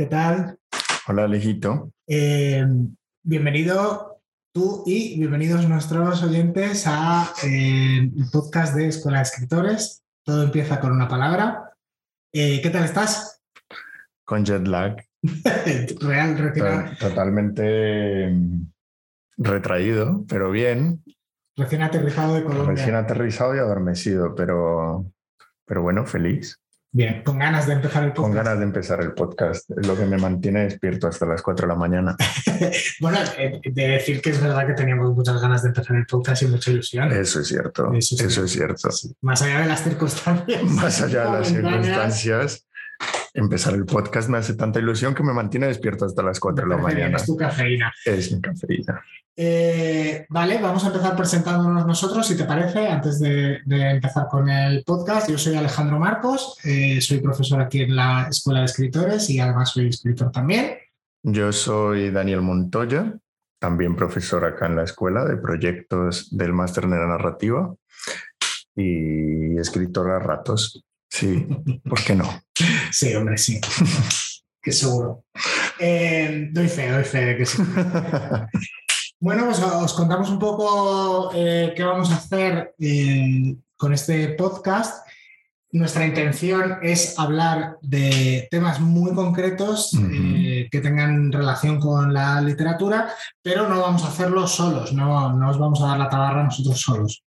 ¿qué tal? Hola Alejito. Eh, bienvenido tú y bienvenidos nuestros oyentes a eh, el podcast de Escuela de Escritores. Todo empieza con una palabra. Eh, ¿Qué tal estás? Con jet lag. Real, recién, Totalmente mm, retraído, pero bien. recién aterrizado de Colombia. Recién aterrizado y adormecido, pero, pero bueno, feliz. Bien, con ganas de empezar el podcast. Con ganas de empezar el podcast. Es lo que me mantiene despierto hasta las 4 de la mañana. bueno, eh, de decir que es verdad que teníamos muchas ganas de empezar el podcast y mucha ilusión. Eso es cierto. Eso es cierto. Más allá de las circunstancias. Más allá de las circunstancias, empezar el podcast me hace tanta ilusión que me mantiene despierto hasta las 4 de la mañana. Es tu cafeína. Es mi cafeína. Eh, vale, vamos a empezar presentándonos nosotros, si te parece, antes de, de empezar con el podcast. Yo soy Alejandro Marcos, eh, soy profesor aquí en la Escuela de Escritores y además soy escritor también. Yo soy Daniel Montoya, también profesor acá en la escuela de proyectos del máster de narrativa y escritor a ratos. Sí, ¿por qué no? Sí, hombre, sí. que seguro. Eh, doy fe, doy fe de que sí. Bueno, pues os contamos un poco eh, qué vamos a hacer eh, con este podcast. Nuestra intención es hablar de temas muy concretos que tengan relación con la literatura, pero no vamos a hacerlo solos, no, no os vamos a dar la tabarra nosotros solos.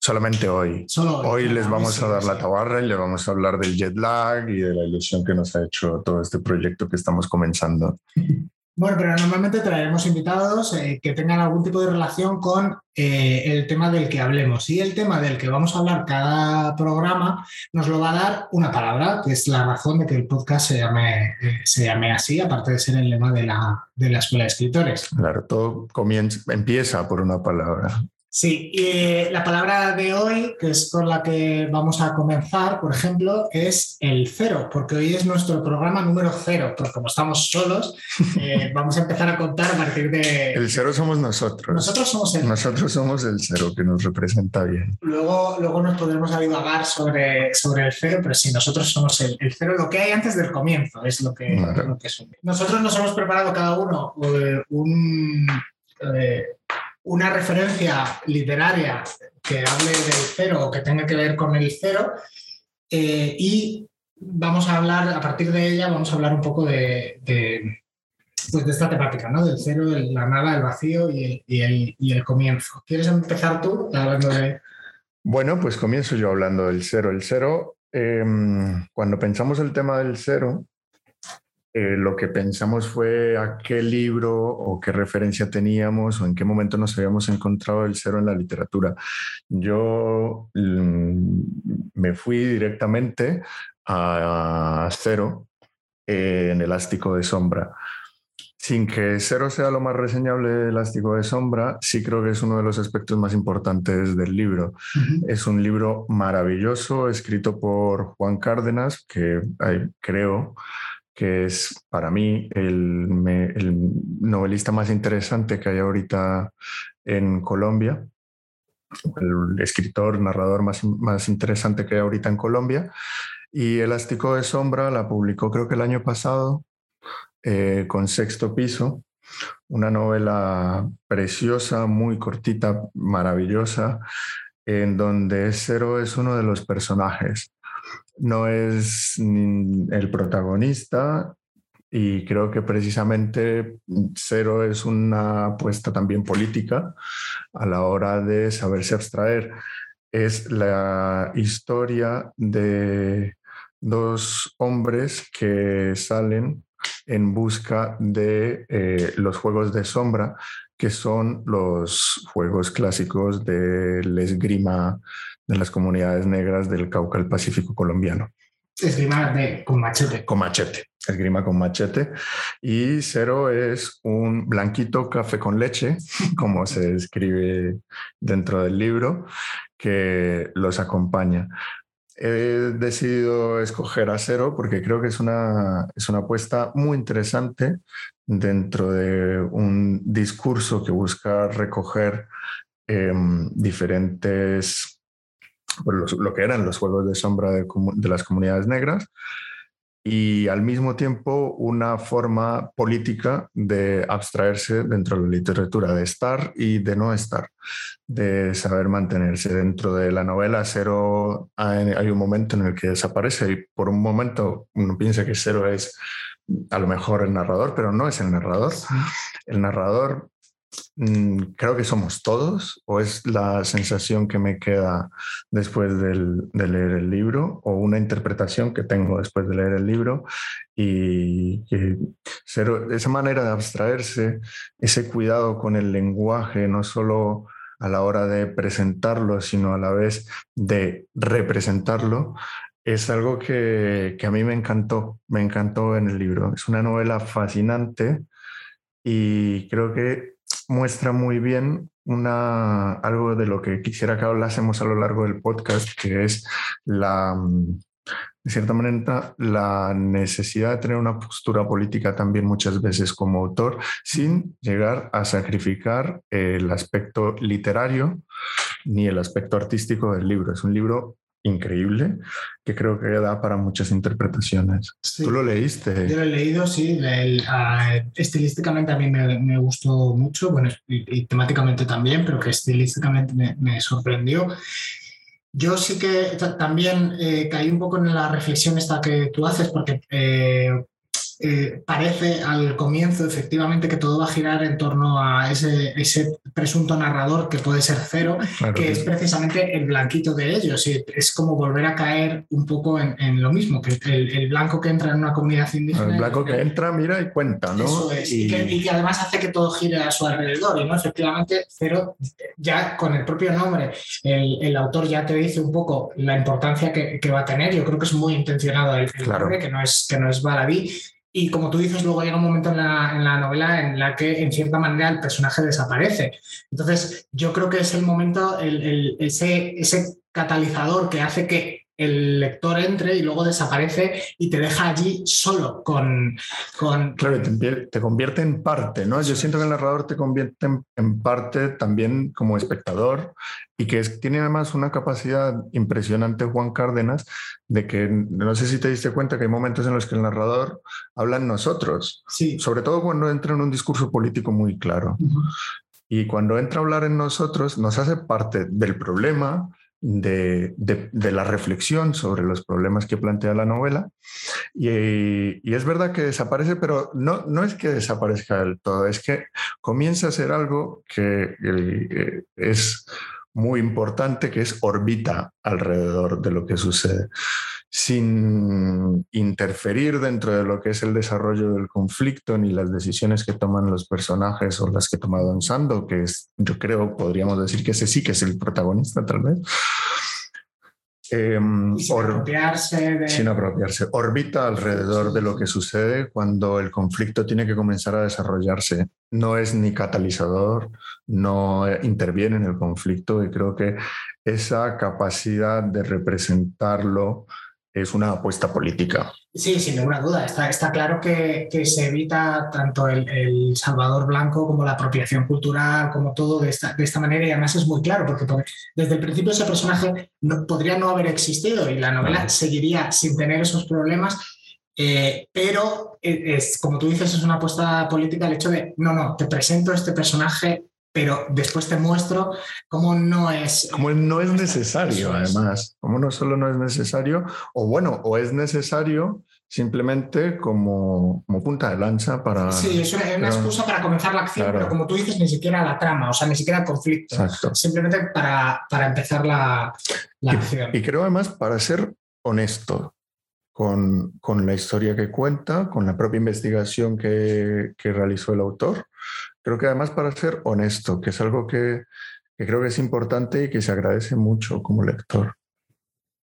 Solamente hoy. Solo Hoy les vamos a dar la tabarra y le vamos a hablar del jet lag y de la ilusión que nos ha hecho todo este proyecto que estamos comenzando. Bueno, pero normalmente traeremos invitados eh, que tengan algún tipo de relación con eh, el tema del que hablemos. Y el tema del que vamos a hablar cada programa nos lo va a dar una palabra, que es la razón de que el podcast se llame, eh, se llame así, aparte de ser el lema de la, de la Escuela de Escritores. Claro, todo comienza, empieza por una palabra. Sí, y eh, la palabra de hoy, que es con la que vamos a comenzar, por ejemplo, es el cero, porque hoy es nuestro programa número cero, porque como estamos solos, eh, vamos a empezar a contar a partir de... El cero somos nosotros. Nosotros somos el Nosotros somos el cero que nos representa bien. Luego, luego nos podremos divagar sobre, sobre el cero, pero sí, nosotros somos el, el cero, lo que hay antes del comienzo, es lo que, Claro. lo que es. Nosotros nos hemos preparado cada uno eh, un, eh, una referencia literaria que hable del cero o que tenga que ver con el cero eh, y vamos a hablar, a partir de ella, vamos a hablar un poco de, pues de esta temática, ¿no? Del cero, el- la nada, el vacío y el, y el, y el comienzo. ¿Quieres empezar tú hablando de...? Bueno, pues comienzo yo hablando del cero. El cero, em, cuando pensamos el tema del cero, eh, lo que pensamos fue a qué libro o qué referencia teníamos o en qué momento nos habíamos encontrado el cero en la literatura. Yo mm, me fui directamente a cero eh, en Elástico de Sombra. Sin que cero sea lo más reseñable de Elástico de Sombra, sí creo que es uno de los aspectos más importantes del libro. Es un libro maravilloso, escrito por Juan Cárdenas, que creo que es para mí el, novelista más interesante que hay ahorita en Colombia, el escritor, narrador más, más interesante que hay ahorita en Colombia. Y Elástico de Sombra la publicó creo que el año pasado eh, con Sexto Piso, una novela preciosa, muy cortita, maravillosa, en donde Cero es uno de los personajes. No es el protagonista y creo que precisamente Cero es una apuesta también política a la hora de saberse abstraer. Es la historia de dos hombres que salen en busca de eh, los juegos de sombra, que son los juegos clásicos del esgrima de las comunidades negras del Cauca al Pacífico colombiano. Esgrima de, con machete. Con machete, esgrima con machete. Y cero es un blanquito café con leche, como se describe dentro del libro, que los acompaña. He decidido escoger a cero porque creo que es una, es una apuesta muy interesante dentro de un discurso que busca recoger eh, diferentes, pues, los, lo que eran los juegos de sombra de, de, las comunidades negras y al mismo tiempo una forma política de abstraerse dentro de la literatura, de estar y de no estar, de saber mantenerse. Dentro de la novela Cero hay un momento en el que desaparece y por un momento uno piensa que Cero es a lo mejor el narrador, pero no es el narrador. El narrador creo que somos todos, o es la sensación que me queda después de leer el libro, o una interpretación que tengo después de leer el libro, y, esa manera de abstraerse, ese cuidado con el lenguaje, no solo a la hora de presentarlo, sino a la vez de representarlo, es algo que, que a mí me encantó, me encantó en el libro. Es una novela fascinante y creo que muestra muy bien una, algo de lo que quisiera que hablásemos a lo largo del podcast, que es la, mm, de cierta manera, la necesidad de tener una postura política también muchas veces como autor, sin llegar a sacrificar el aspecto literario ni el aspecto artístico del libro. Es un libro increíble que creo que da para muchas interpretaciones. ¿Tú lo leíste? Yo lo he leído, sí. Ah, estilísticamente a mí me, gustó mucho, bueno, y, temáticamente también, pero que estilísticamente me, sorprendió. Yo sí que también eh, caí un poco en la reflexión esta que tú haces, porque eh, eh, parece al comienzo efectivamente que todo va a girar en torno a ese, ese presunto narrador que puede ser cero, que es precisamente el blanquito de ellos. Y es como volver a caer un poco en, lo mismo, que el, blanco que entra en una comunidad indígena. El blanco que entra, mira y cuenta, ¿no? Eso es, y... que, además hace que todo gire a su alrededor. Y no, efectivamente, cero, ya con el propio nombre, el, autor ya te dice un poco la importancia que, va a tener. Yo creo que es muy intencionado el, nombre, que no es, que no es baladí y como tú dices, luego llega un momento en la, novela en la que, en cierta manera, el personaje desaparece. Entonces, yo creo que es el momento, ese, ese catalizador que hace que el lector entre y luego desaparece y te deja allí solo con... con... Claro, te, convierte en parte, ¿no? Yo siento que el narrador te convierte en, parte también como espectador y que tiene además una capacidad impresionante Juan Cárdenas de que, no sé si te diste cuenta que hay momentos en los que el narrador habla en nosotros, sí. sobre todo cuando entra en un discurso político muy claro. Y cuando entra a hablar en nosotros, nos hace parte del problema, de, la reflexión sobre los problemas que plantea la novela. Y, es verdad que desaparece, pero no, no es que desaparezca del todo, es que comienza a ser algo que eh, es muy importante, que es orbita alrededor de lo que sucede sin interferir dentro de lo que es el desarrollo del conflicto ni las decisiones que toman los personajes o las que toma Don Sando, que es, yo creo, podríamos decir que ese sí que es el protagonista tal vez. Em, sin, apropiarse sin apropiarse. Orbita alrededor de lo que sucede cuando el conflicto tiene que comenzar a desarrollarse. No es ni catalizador, no interviene en el conflicto y creo que esa capacidad de representarlo es una apuesta política. Sí, sin ninguna duda. Está, está claro que, se evita tanto el, Salvador Blanco como la apropiación cultural, como todo de esta, de esta manera. Y además es muy claro, porque, desde el principio ese personaje no, podría no haber existido y la novela seguiría sin tener esos problemas. Eh, pero eh, es, como tú dices, es una apuesta política el hecho de, no, no, te presento este personaje pero después te muestro cómo no es... Como no es necesario, además, como no solo no es necesario, o bueno, o es necesario simplemente como, como punta de lanza para... Sí, es una, excusa para comenzar la acción, pero como tú dices, ni siquiera la trama, o sea, ni siquiera el conflicto, simplemente para, para empezar la, la acción. Y creo además para ser honesto, con, con, la historia que cuenta, con la propia investigación que, que, realizó el autor Creo que además para ser honesto, que es algo que, que creo que es importante y que se agradece mucho como lector.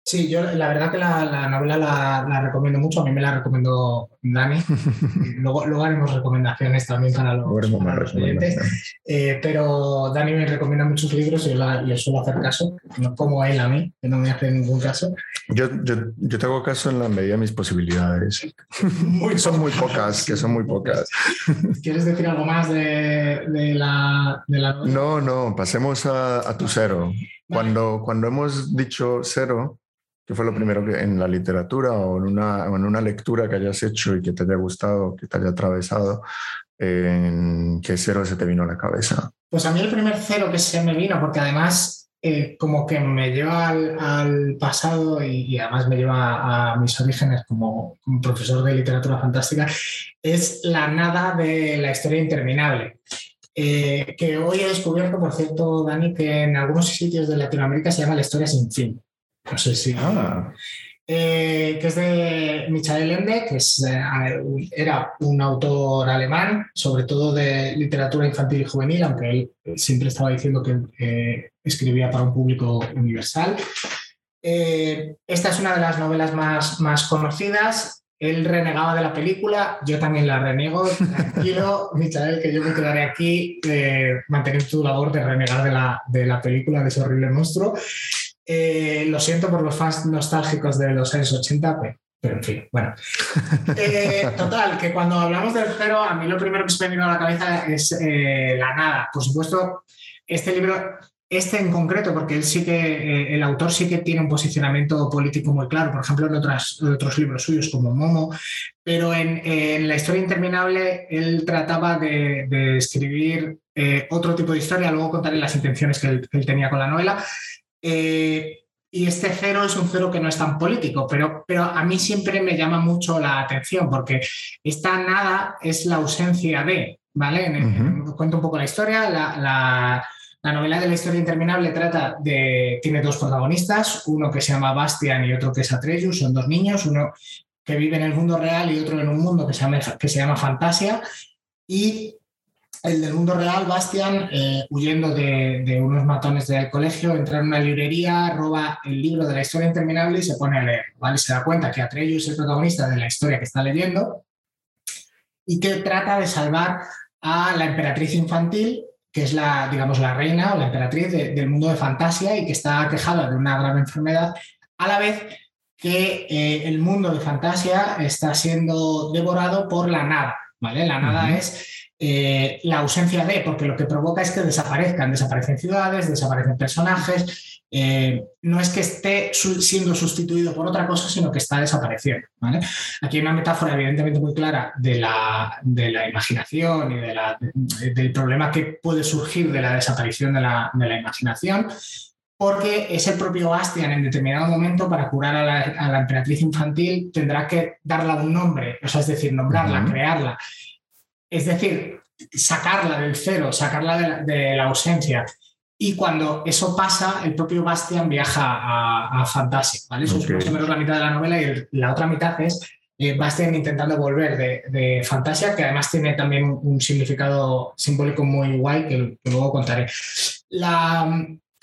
Sí, yo la verdad que la, novela la, recomiendo mucho, a mí me la recomendó Dani. luego, luego haremos recomendaciones también para los, clientes. Eh, pero Dani me recomienda muchos libros y yo le suelo hacer caso, no como él a mí, que no me hace ningún caso. Yo, yo, yo te hago caso en la medida de mis posibilidades. son muy pocas, que son muy pocas. ¿Quieres decir algo más de, de, la, de la novela? No, no, pasemos a, a tu cero. Cuando, cuando hemos dicho cero, ¿Qué fue lo primero que en la literatura o en una, en una lectura que hayas hecho y que te haya gustado, que te haya atravesado, en qué cero se te vino a la cabeza? Pues a mí el primer cero que se me vino, porque además eh, como que me lleva al, pasado y, además me lleva a, mis orígenes como, profesor de literatura fantástica, es la nada de la historia interminable. Eh, que hoy he descubierto, por cierto, Dani, que en algunos sitios de Latinoamérica se llama la historia sin fin. No sé si. Ah. Eh, que es de Michael Ende, que eh, era un autor alemán, sobre todo de literatura infantil y juvenil, aunque él siempre estaba diciendo que escribía para un público universal. esta es una de las novelas más, más conocidas. Él renegaba de la película, yo también la renego. Tranquilo, Michael, que yo me quedaré aquí eh, manteniendo tu labor de renegar de la, de la película de ese horrible monstruo. Eh, lo siento por los fans nostálgicos de los años 80, pero, en fin, bueno. Eh, total, que cuando hablamos del cero, a mí lo primero que se me vino a la cabeza es eh, la nada. Por supuesto, este libro este en concreto, porque él sí que, eh, el autor sí que tiene un posicionamiento político muy claro, por ejemplo, en otras, otros libros suyos como Momo, pero en, La historia interminable él trataba de, escribir eh, otro tipo de historia, luego contaré las intenciones que él, tenía con la novela. Eh, y este cero es un cero que no es tan político, pero, pero a mí siempre me llama mucho la atención, porque esta nada es la ausencia de, ¿vale? Cuento un poco la historia, la la novela de la historia interminable trata de. tiene dos protagonistas, uno que se llama Bastian y otro que es Atreus, son dos niños, uno que vive en el mundo real y otro en un mundo que se llama, que se llama Fantasia. Y el del mundo real, Bastian, eh, huyendo de, unos matones del colegio, entra en una librería, roba el libro de la historia interminable y se pone a leer. ¿vale? Se da cuenta que Atreus es el protagonista de la historia que está leyendo y que trata de salvar a la emperatriz infantil que es la, digamos, la reina o la emperatriz del mundo de fantasía y que está quejada de una grave enfermedad, a la vez que eh, el mundo de fantasía está siendo devorado por la nada. ¿vale? La nada es eh, la ausencia de, porque lo que provoca es que desaparezcan, desaparecen ciudades, desaparecen personajes, eh, no es que esté siendo sustituido por otra cosa, sino que está desapareciendo. Aquí hay una metáfora evidentemente muy clara de la, de la imaginación y del problema que puede surgir de la desaparición de la, imaginación, porque es el propio Bastian en determinado momento para curar a la, emperatriz infantil tendrá que darle un nombre, o sea, es decir, nombrarla, crearla. Es decir, sacarla del cero, sacarla de la ausencia. Y cuando eso pasa, el propio Bastian viaja a, Fantasia. ¿vale? Eso es más o menos la mitad de la novela y la otra mitad es eh, Bastian intentando volver de, Fantasia, que además tiene también un, significado simbólico muy guay que, luego contaré. La,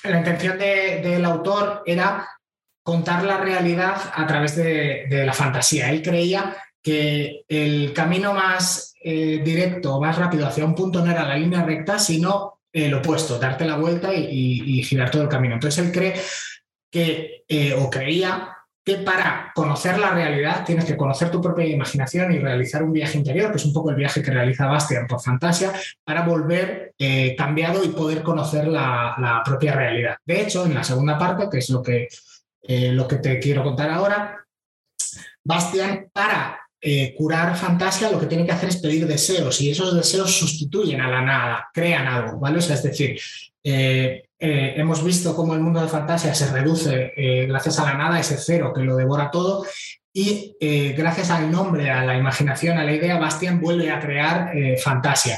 intención del autor era contar la realidad a través de, la fantasía. Él creía que el camino más eh, directo, más rápido hacia un punto no era la línea recta, sino el opuesto, darte la vuelta y, girar todo el camino. Entonces él cree que, eh, o creía que para conocer la realidad tienes que conocer tu propia imaginación y realizar un viaje interior, que es un poco el viaje que realiza Bastian por Fantasia, para volver eh, cambiado y poder conocer la, propia realidad. De hecho, en la segunda parte, que es lo que, eh, lo que te quiero contar ahora, Bastian, para eh, curar fantasía lo que tiene que hacer es pedir deseos y esos deseos sustituyen a la nada, crean algo, ¿vale? es decir, eh, eh, hemos visto cómo el mundo de fantasía se reduce gracias a la nada, ese cero que lo devora todo, y gracias al nombre, a la imaginación, a la idea, Bastian vuelve a crear fantasía.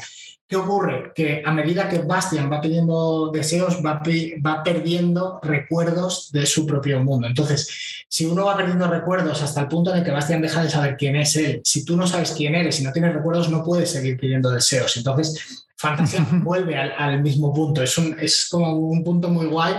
¿Qué ocurre? Que a medida que Bastian va pidiendo deseos, va, va, perdiendo recuerdos de su propio mundo. Entonces, si uno va perdiendo recuerdos hasta el punto en el que Bastian deja de saber quién es él, si tú no sabes quién eres y no tienes recuerdos, no puedes seguir pidiendo deseos. Entonces, Fantasía vuelve al, mismo punto. Es, un, es como un punto muy guay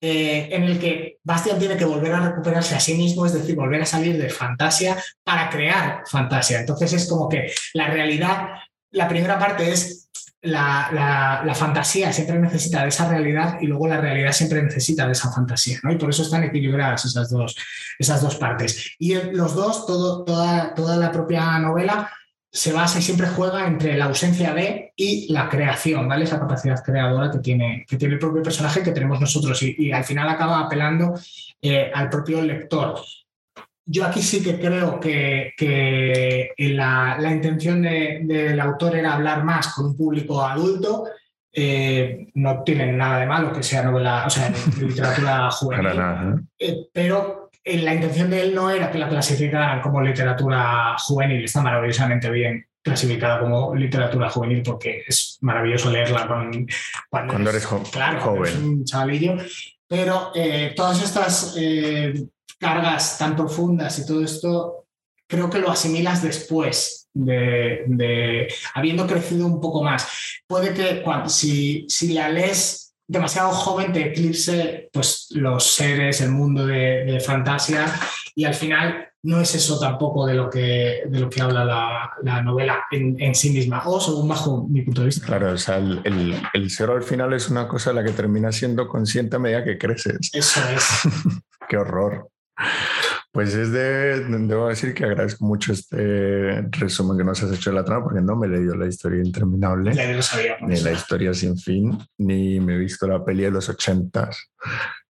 eh, en el que Bastian tiene que volver a recuperarse a sí mismo, es decir, volver a salir de fantasía para crear fantasía. Entonces es como que la realidad, la primera parte es la, fantasía siempre necesita de esa realidad y luego la realidad siempre necesita de esa fantasía. Y por eso están equilibradas esas dos, esas dos partes. Y los dos, todo, toda, toda la propia novela se basa y siempre juega entre la ausencia de y la creación, ¿vale? Esa capacidad creadora que tiene, que tiene el propio personaje que tenemos nosotros y, al final acaba apelando eh, al propio lector. Yo aquí sí que creo que, la, intención del autor era hablar más con un público adulto. Eh, no tiene nada de malo que sea novela, o sea, literatura juvenil. ¿eh? pero la intención de él no era que la clasificaran como literatura juvenil, está maravillosamente bien clasificada como literatura juvenil porque es maravilloso leerla cuando, eres, joven. un chavalillo. Pero eh, todas estas eh, cargas tan profundas y todo esto, creo que lo asimilas después de, habiendo crecido un poco más. Puede que si, si la lees demasiado joven te eclipse pues, los seres, el mundo de, fantasía y al final no es eso tampoco de lo que, de lo que habla la, novela en, sí misma, o según bajo mi punto de vista. Claro, o sea, el, el, cero al final es una cosa la que termina siendo consciente a medida que creces. Eso es. Qué horror. Pues es de, debo decir que agradezco mucho este resumen que nos has hecho de la trama, porque no me leído la historia interminable, ni la historia sin fin, ni me he visto la peli de los ochentas,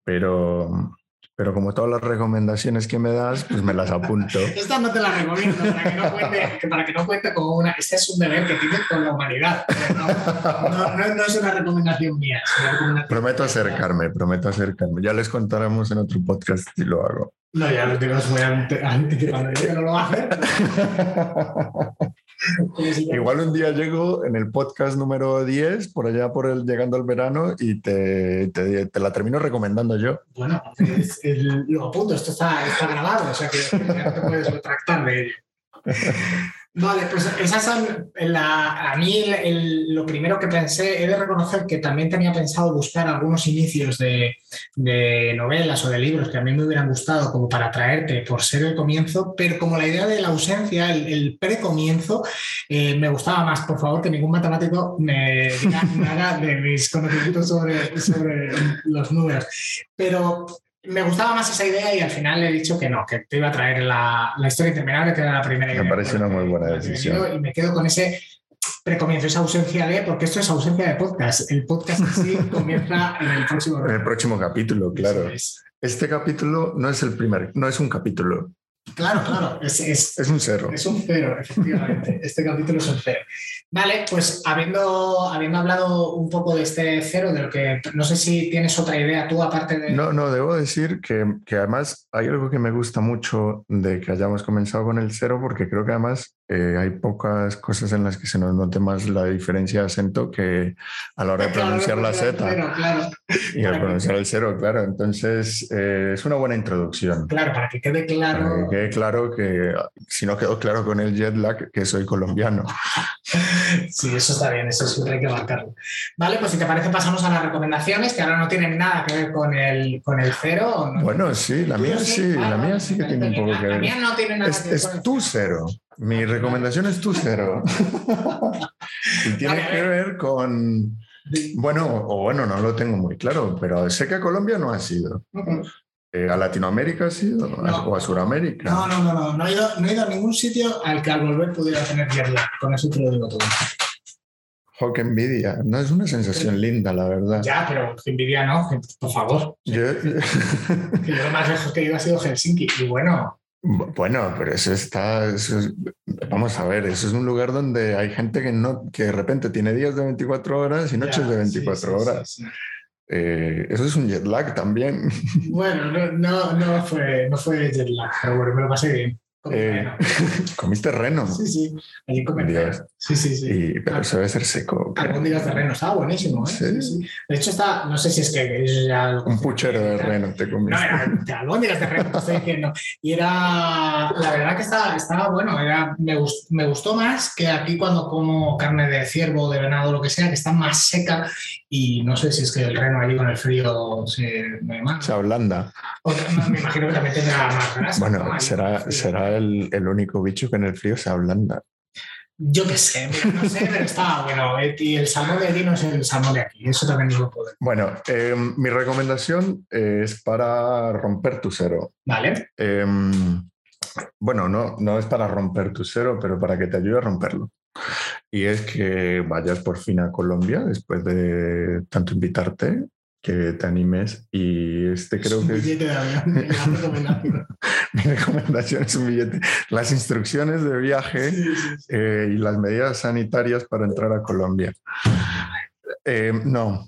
pero, pero como todas las recomendaciones que me das, pues me las apunto. Esta no te la recomiendo para que no cuente, para que no cuente como una. Este es un deber que tienes con la humanidad. No, no, no, es una recomendación mía. prometo acercarme, prometo acercarme. Ya les contaremos en otro podcast si lo hago. No, ya lo tengo muy anticipado. que no lo hacer. Igual un día llego en el podcast número 10, por allá por el llegando al verano, y te, te, te la termino recomendando yo. Bueno, es, lo apunto, esto está, está grabado, o sea que ya no te puedes retractar de ello. Vale, pues esas son la, a mí lo primero que pensé, he de reconocer que también tenía pensado buscar algunos inicios de, novelas o de libros que a mí me hubieran gustado como para traerte por ser el comienzo, pero como la idea de la ausencia, el, precomienzo, eh, me gustaba más. Por favor, que ningún matemático me diga nada de mis conocimientos sobre, sobre los números. Pero me gustaba más esa idea y al final le he dicho que no, que te iba a traer la, historia interminable, que era la primera idea. Me parece una muy buena decisión. Y me quedo con ese precomienzo, esa ausencia de, porque esto es ausencia de podcast. El podcast sí comienza en el próximo. En el próximo capítulo, claro. Este capítulo no es el primer, no es un capítulo. Claro, claro, es, es, un cero. Es un cero, efectivamente. este capítulo es un cero. Vale, pues habiendo, habiendo hablado un poco de este cero, de lo que no sé si tienes otra idea tú aparte de... No, no, debo decir que, que además hay algo que me gusta mucho de que hayamos comenzado con el cero, porque creo que además eh, hay pocas cosas en las que se nos note más la diferencia de acento que a la hora de pronunciar la Z y al pronunciar el cero, claro. Entonces, eh, es una buena introducción. Claro, para que quede claro. Para que quede claro que, si no quedó claro con el jet lag, que soy colombiano. Sí, eso está bien, eso siempre hay que marcarlo. Vale, pues si te parece, pasamos a las recomendaciones, que ahora no tienen nada que ver con el, con el cero. Bueno, sí, la mía sí, la mía sí que tiene un poco que ver. La mía no tiene nada que ver. Es tu cero. Mi recomendación es tu cero. y tiene que ver con. Bueno, o bueno, no lo tengo muy claro, pero sé que a Colombia no ha sido. Eh, ¿A Latinoamérica ha sido? ¿O a Sudamérica? No, no, no, no. No he, ido, no he ido a ningún sitio al que al volver pudiera tener tierra. Con eso te lo digo todo. Jo, qué envidia. No es una sensación linda, la verdad. Ya, pero envidia no, por favor. Yo... yo lo más lejos que he ido ha sido Helsinki. Y bueno, bueno, pero eso está, vamos a ver, eso es un lugar donde hay gente que, no, que de repente tiene días de 24 horas y noches de 24 horas. Eh, eso es un jet lag también. Bueno, no, no, no, fue, no fue jet lag, pero bueno, me lo pasé bien. Eh, ¿Comiste reno? Sí, sí, allí comí Sí, sí, sí. Y, pero eso debe ser seco. Albóndigas de reno, estaba buenísimo. ¿eh? ¿Sí? Sí, De hecho, está, no sé si es que ya... Un puchero de reno te comiste. No, era albóndigas de reno, te estoy diciendo. Y era, la verdad que estaba, estaba bueno, era, me, gustó, me gustó más que aquí cuando como carne de ciervo, de venado, lo que sea, que está más seca y no sé si es que el reno allí con el frío se, se ablanda. me imagino que también tendrá más grasa. Bueno, será, será el, el, único bicho que en el frío se ablanda. Yo qué sé, no sé, pero estaba bueno. Eh, y el salmón de aquí no es el salmón de aquí, eso también lo puedo. Bueno, em, mi recomendación es para romper tu cero. Vale. Em, bueno, no, no es para romper tu cero, pero para que te ayude a romperlo. Y es que vayas por fin a Colombia después de tanto invitarte, que te animes. Y este creo que es billete de avión, recomendación. mi recomendación es un billete. Las instrucciones de viaje Sí, sí, sí. eh, y las medidas sanitarias para entrar a Colombia. Eh, no.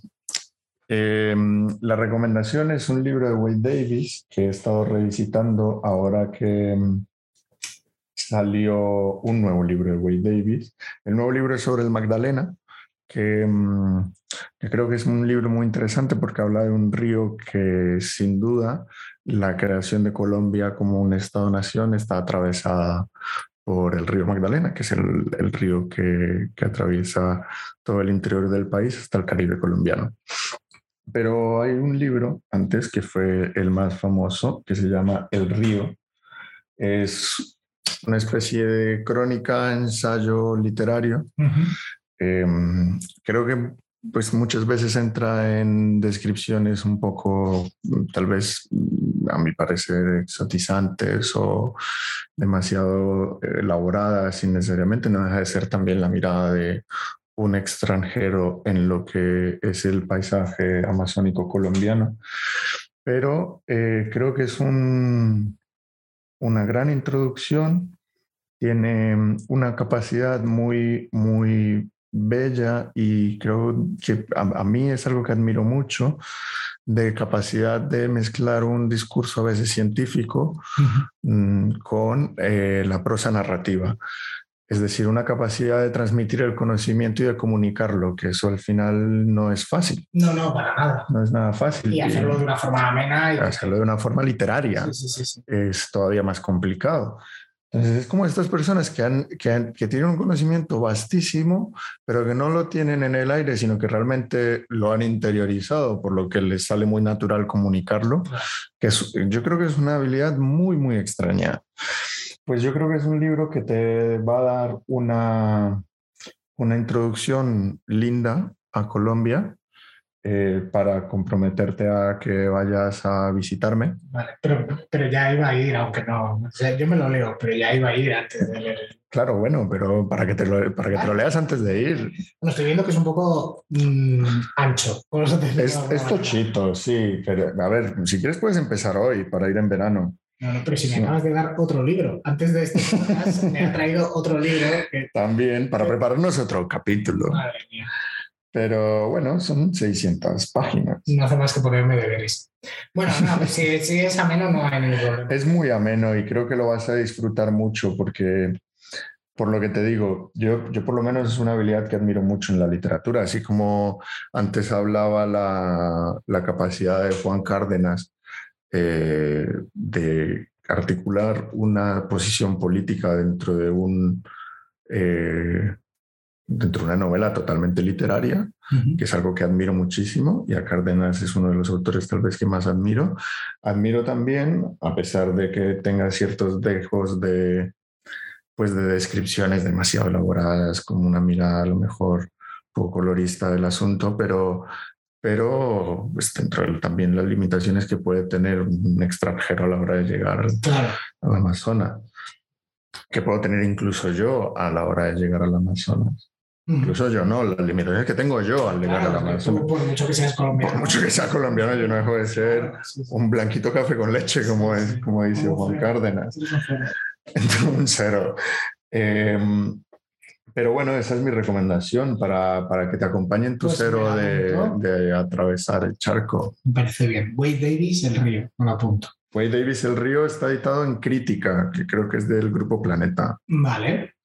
Eh, la recomendación es un libro de Wade Davis que he estado revisitando ahora que mm, salió un nuevo libro de Wade Davis. El nuevo libro es sobre el Magdalena, que, mm, que creo que es un libro muy interesante porque habla de un río que sin duda la creación de Colombia como un Estado-nación está atravesada por el río Magdalena, que es el, el río que, que atraviesa todo el interior del país hasta el Caribe colombiano. Pero hay un libro antes que fue el más famoso, que se llama El río. Es una especie de crónica, ensayo literario. Ujú. Eh, creo que pues muchas veces entra en descripciones un poco, tal vez, a mi parecer, exotizantes o demasiado elaboradas innecesariamente. No deja de ser también la mirada de un extranjero en lo que es el paisaje amazónico colombiano. Pero eh, creo que es un, una gran introducción, tiene una capacidad muy, muy bella y creo que a, a, mí es algo que admiro mucho de capacidad de mezclar un discurso a veces científico uh -huh. con eh, la prosa narrativa. Es decir, una capacidad de transmitir el conocimiento y de comunicarlo, que eso al final no es fácil. No, no, para nada. No es nada fácil. Y hacerlo de una forma amena. Y... Hacerlo de una forma literaria sí, sí, sí, es todavía más complicado. Entonces es como estas personas que, han, que, han, que, tienen un conocimiento vastísimo, pero que no lo tienen en el aire, sino que realmente lo han interiorizado, por lo que les sale muy natural comunicarlo, que es, yo creo que es una habilidad muy, muy extraña. Pues yo creo que es un libro que te va a dar una, una introducción linda a Colombia, eh, para comprometerte a que vayas a visitarme. Vale, pero, pero ya iba a ir, aunque no. O sea, yo me lo leo, pero ya iba a ir antes de leer. Claro, bueno, pero para que te lo, para que te lo leas antes de ir. Estoy viendo que es un poco mmm, ancho. Por eso te es, es tochito, sí. Pero a ver, si quieres puedes empezar hoy para ir en verano. No, no, pero si me sí. acabas de dar otro libro. Antes de este podcast me ha traído otro libro. Que... También, para prepararnos otro capítulo. Madre mía. Pero bueno, son 600 páginas. No hace más que ponerme deberes. Bueno, no, pues si, si, es ameno no hay ningún problema. Es muy ameno y creo que lo vas a disfrutar mucho porque, por lo que te digo, yo, yo por lo menos es una habilidad que admiro mucho en la literatura, así como antes hablaba la, la capacidad de Juan Cárdenas eh, de articular una posición política dentro de un... Eh, dentro de una novela totalmente literaria, uh -huh. que es algo que admiro muchísimo, y a Cárdenas es uno de los autores tal vez que más admiro. Admiro también, a pesar de que tenga ciertos dejos de, pues de descripciones demasiado elaboradas, como una mirada a lo mejor poco colorista del asunto, pero, pero pues dentro de también las limitaciones que puede tener un extranjero a la hora de llegar claro. al Amazonas, que puedo tener incluso yo a la hora de llegar al Amazonas. Incluso yo no, las limitaciones que tengo yo al llegar claro, a la Amazonas. Por mucho que seas colombiano. Por mucho que sea colombiano, yo no dejo de ser sí, sí. un blanquito café con leche, como, es, como dice Juan Cárdenas. un cero. Eh, pero bueno, esa es mi recomendación para, para que te acompañe en tu Pues cero de, de atravesar el charco. Me parece bien. Wade Davis, El Río, me lo apunto. Wade Davis El Río está editado en Crítica, que creo que es del Grupo Planeta. Vale.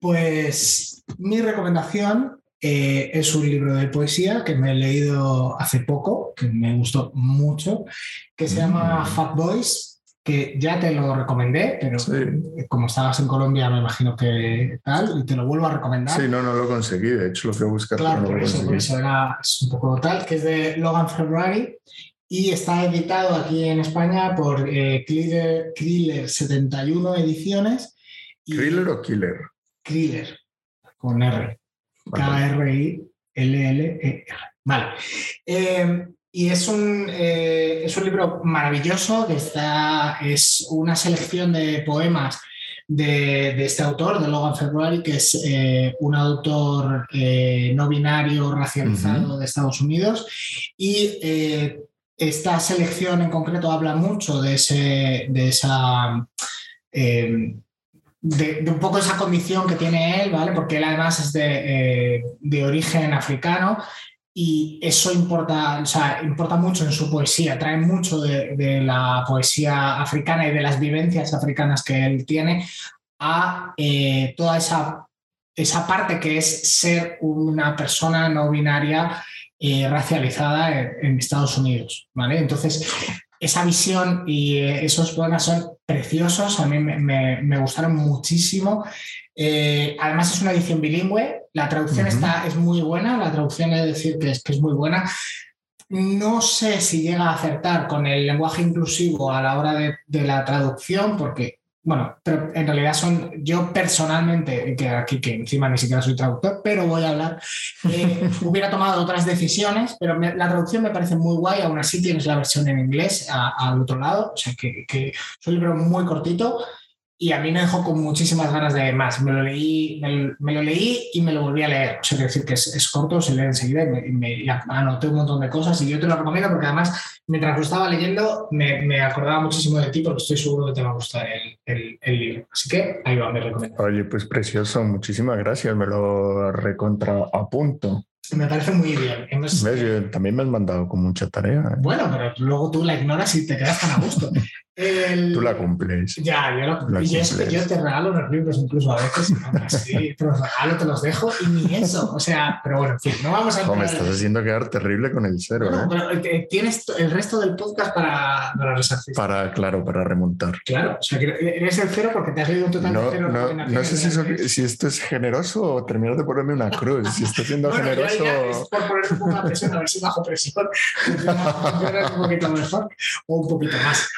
Pues mi recomendación eh, es un libro de poesía que me he leído hace poco, que me gustó mucho, que se llama Mm. Fat Boys, que ya te lo recomendé, pero Sí. como estabas en Colombia me imagino que tal, y te lo vuelvo a recomendar. Sí, no, no lo conseguí. De hecho, lo fui a buscar, Claro, pero no eso, por conseguí. eso era es un poco tal, que es de Logan Ferrari y está editado aquí en España por eh, Kriller, Kriller 71 ediciones. y- ¿Thriller o Killer? Kriller, con R. K-R-I-L-L-E-R. Vale. Eh, Y es un, eh, es un libro maravilloso, que está, es una selección de poemas de, este autor, de Logan February, que es eh, un autor no binario racializado de Estados Unidos. Y esta selección en concreto habla mucho de, ese, de esa... De, un poco esa condición que tiene él, ¿vale? Porque él además es de, de origen africano y eso importa, o sea, importa mucho en su poesía, trae mucho de, la poesía africana y de las vivencias africanas que él tiene a eh, toda esa, esa parte que es ser una persona no binaria eh, racializada en, Estados Unidos. ¿vale? Entonces, esa visión y eh, esos poemas son preciosos, a mí me, gustaron muchísimo. además es una edición bilingüe, la traducción está, es muy buena, la traducción es decir que es, que es muy buena. No sé si llega a acertar con el lenguaje inclusivo a la hora de, la traducción, porque, bueno, pero en realidad son, yo personalmente, que aquí que encima ni siquiera soy traductor, pero voy a hablar, eh, hubiera tomado otras decisiones, pero la traducción me parece muy guay, aún así tienes la versión en inglés al otro lado, o sea que, que es un libro muy cortito, y a mí me dejó con muchísimas ganas de más. Me lo leí, me, lo leí y me lo volví a leer. O sea, quiero decir que es, corto, se lee enseguida y me, anoté un montón de cosas y yo te lo recomiendo porque además, mientras lo estaba leyendo, me, acordaba muchísimo de ti porque estoy seguro que te va a gustar el, el, libro. Así que ahí va, me recomiendo. Oye, pues precioso, muchísimas gracias, me lo recontra a punto. Me parece muy bien. también me has mandado con mucha tarea. ¿eh? Bueno, pero luego tú la ignoras y te quedas tan a gusto. Tú la cumples. Ya, yo, lo, y yo te regalo los libros incluso a veces. sí, te los regalo, te los dejo y ni eso. O sea, pero bueno, en fin, no vamos a... No, me estás haciendo quedar terrible con el cero. ¿eh? pero eh, tienes el resto del podcast para, para resarcir. Para, claro, para remontar. Claro, o sea, que eres el cero porque te has leído un total no, de cero. No, no sé si, si, esto es generoso o terminas de ponerme una cruz. Si estás siendo generoso... es por poner un poco la presión, a ver si bajo presión. un poquito mejor o un poquito más.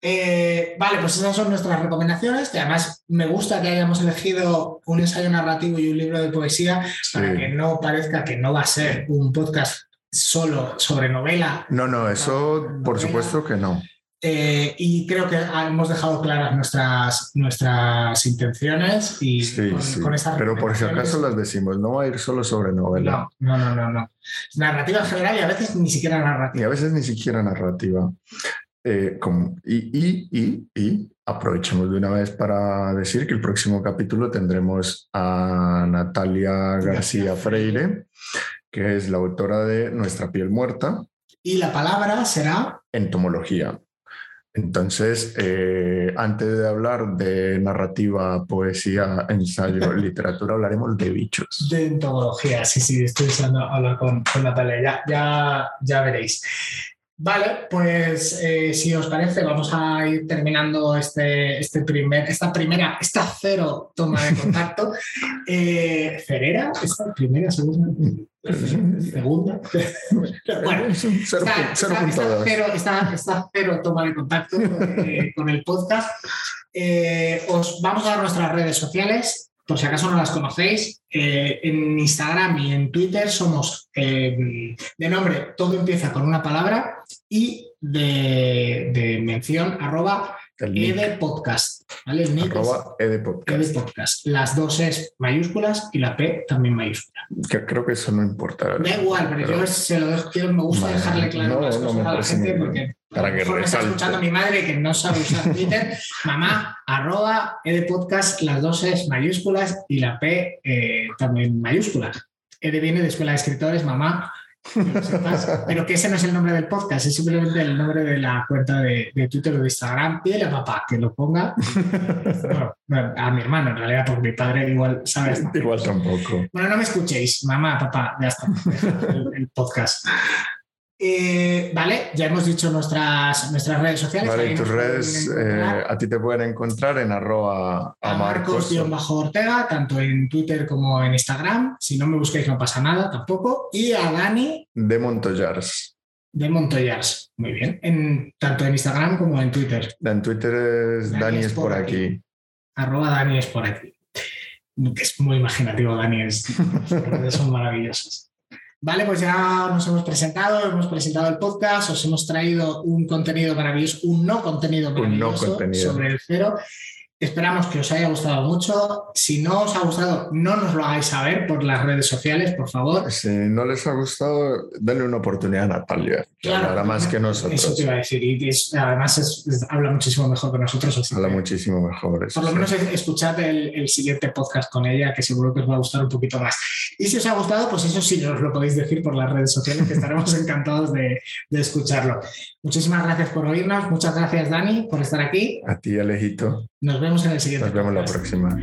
Eh, vale, pues esas son nuestras recomendaciones, que además me gusta que hayamos elegido un ensayo narrativo y un libro de poesía para que no parezca que no va a ser un podcast solo sobre novela. No, no, eso por supuesto que no. Eh, y creo que hemos dejado claras nuestras, nuestras intenciones y con, Pero por si acaso las decimos, no va a ir solo sobre novela. No, no, no, no. Narrativa en general y a veces ni siquiera narrativa. Y a veces ni siquiera narrativa. Eh, y, y, y, aprovechamos de una vez para decir que el próximo capítulo tendremos a Natalia García Freire, que es la autora de Nuestra piel muerta. Y la palabra será entomología. Entonces, eh, antes de hablar de narrativa, poesía, ensayo, literatura, hablaremos de bichos. De entomología, sí, sí, estoy deseando hablar con, con Natalia, ya, ya, ya veréis. Vale, pues eh, si os parece, vamos a ir terminando este, este primer, esta primera, esta cero toma de contacto. Eh, ¿Cerera? ¿Esta primera, segunda? ¿Segunda? bueno, esta, cero, toma de contacto eh, con el podcast. os vamos a dar nuestras redes sociales por si acaso no las conocéis, eh, en Instagram y en Twitter somos eh, de nombre, todo empieza con una palabra y de, mención arroba edpodcast. ¿vale? arroba edpodcast. Las dos es mayúsculas y la P también mayúscula. creo que eso no importa. Da igual, pero yo se lo dejo, me gusta dejarle claro las cosas a la gente porque para que me está escuchando mi madre que no sabe usar Twitter, mamá, arroba, edpodcast, las dos es mayúsculas y la P eh, también mayúsculas. Ed viene de Escuela de Escritores, mamá, pero que ese no es el nombre del podcast, es simplemente el nombre de la cuenta de, Twitter o de Instagram. Pídele a papá que lo ponga. a mi hermano, en realidad, porque mi padre igual sabe. Igual tampoco. Bueno, no me escuchéis, mamá, papá, ya está, el podcast. Eh, vale, ya hemos dicho nuestras, nuestras redes sociales. Vale, tus redes eh, a ti te pueden encontrar en arroba a, Marcos. Ortega, tanto en Twitter como en Instagram. Si no me busquéis no pasa nada tampoco. Y a Dani. De Montoyars. De Montoyars, muy bien. En, tanto en Instagram como en Twitter. En Twitter es Dani, es por aquí. Arroba Dani es por aquí. Es muy imaginativo, Dani. Es, son maravillosos. Vale, pues ya nos hemos presentado, hemos presentado el podcast, os hemos traído un contenido maravilloso, un no contenido maravilloso sobre el cero. Esperamos que os haya gustado mucho. Si no os ha gustado, no nos lo hagáis saber por las redes sociales, por favor. Si no les ha gustado, denle una oportunidad a Natalia. Claro, más que nosotros. Eso te iba a decir. Y además habla muchísimo mejor que nosotros. Habla muchísimo mejor. por lo menos escuchad el, siguiente podcast con ella, que seguro que os va a gustar un poquito más. Y si os ha gustado, pues eso sí nos lo podéis decir por las redes sociales, que estaremos encantados de, de escucharlo. Muchísimas gracias por oírnos. Muchas gracias, Dani, por estar aquí. A ti, Alejito. Nos vemos en el siguiente. Nos vemos la próxima.